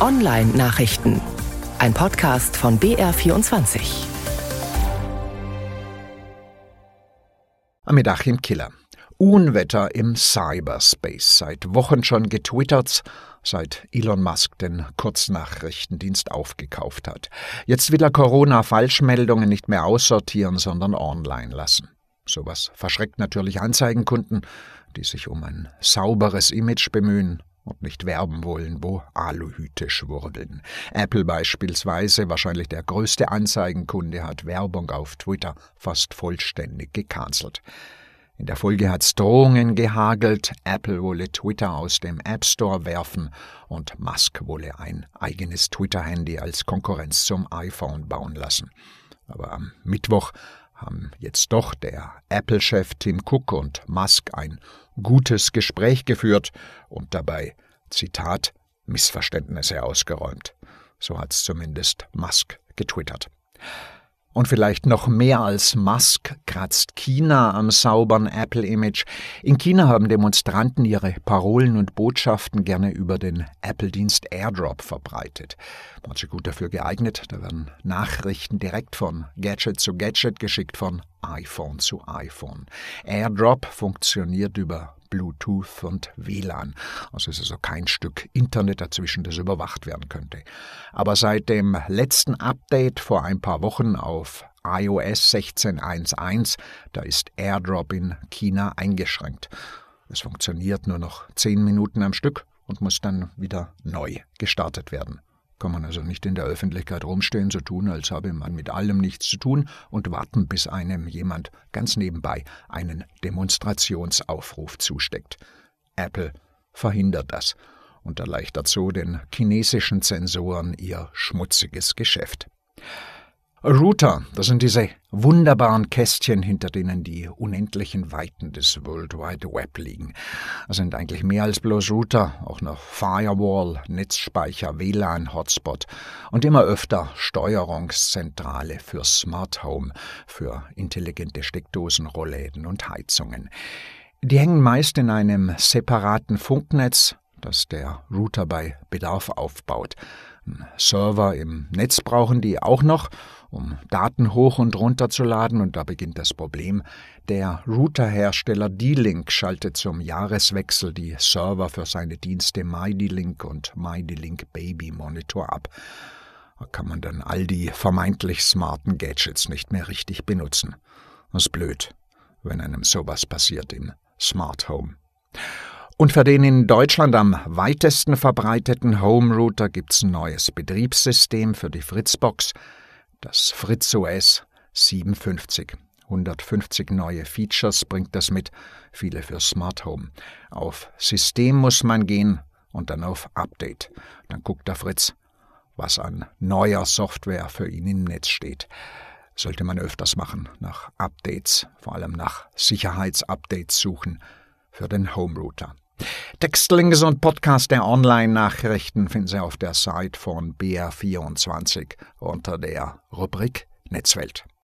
Online-Nachrichten. Ein Podcast von BR24. Mit Achim Killer. Unwetter im Cyberspace. Seit Wochen schon getwittert, seit Elon Musk den Kurznachrichtendienst aufgekauft hat. Jetzt will er Corona-Falschmeldungen nicht mehr aussortieren, sondern online lassen. Sowas verschreckt natürlich Anzeigenkunden, die sich um ein sauberes Image bemühen und nicht werben wollen, wo Aluhüte schwurbeln. Apple beispielsweise, wahrscheinlich der größte Anzeigenkunde, hat Werbung auf Twitter fast vollständig gecancelt. In der Folge hat's Drohungen gehagelt, Apple wolle Twitter aus dem App Store werfen und Musk wolle ein eigenes Twitter-Handy als Konkurrenz zum iPhone bauen lassen. Aber am Mittwoch haben jetzt doch der Apple-Chef Tim Cook und Musk ein gutes Gespräch geführt und dabei, Zitat, Missverständnisse ausgeräumt. So hat's zumindest Musk getwittert. Und vielleicht noch mehr als Musk kratzt China am sauberen Apple-Image. In China haben Demonstranten ihre Parolen und Botschaften gerne über den Apple-Dienst AirDrop verbreitet. Man hat sich gut dafür geeignet. Da werden Nachrichten direkt von Gadget zu Gadget geschickt, von iPhone zu iPhone. AirDrop funktioniert über Bluetooth und WLAN. Also ist also kein Stück Internet dazwischen, das überwacht werden könnte. Aber seit dem letzten Update vor ein paar Wochen auf iOS 16.1.1, da ist AirDrop in China eingeschränkt. Es funktioniert nur noch zehn Minuten am Stück und muss dann wieder neu gestartet werden kann man also nicht in der Öffentlichkeit rumstehen, so tun, als habe man mit allem nichts zu tun und warten, bis einem jemand ganz nebenbei einen Demonstrationsaufruf zusteckt. Apple verhindert das und erleichtert so den chinesischen Zensoren ihr schmutziges Geschäft. Router, das sind diese wunderbaren Kästchen, hinter denen die unendlichen Weiten des World Wide Web liegen. Das sind eigentlich mehr als bloß Router, auch noch Firewall, Netzspeicher, WLAN, Hotspot und immer öfter Steuerungszentrale für Smart Home, für intelligente Steckdosen, Rollläden und Heizungen. Die hängen meist in einem separaten Funknetz, das der Router bei Bedarf aufbaut. Server im Netz brauchen die auch noch, um Daten hoch und runter zu laden, und da beginnt das Problem. Der Routerhersteller D-Link schaltet zum Jahreswechsel die Server für seine Dienste MyD-Link und MyD-Link Baby Monitor ab. Da kann man dann all die vermeintlich smarten Gadgets nicht mehr richtig benutzen. Das ist blöd, wenn einem sowas passiert im Smart Home. Und für den in Deutschland am weitesten verbreiteten Home Router gibt's ein neues Betriebssystem für die Fritzbox, das Fritz OS 57. 150 neue Features bringt das mit, viele für Smart Home. Auf System muss man gehen und dann auf Update. Dann guckt der Fritz, was an neuer Software für ihn im Netz steht. Sollte man öfters machen, nach Updates, vor allem nach Sicherheitsupdates suchen für den Home Router. Textlinks und Podcast der Online-Nachrichten finden Sie auf der Seite von BR24 unter der Rubrik Netzwelt.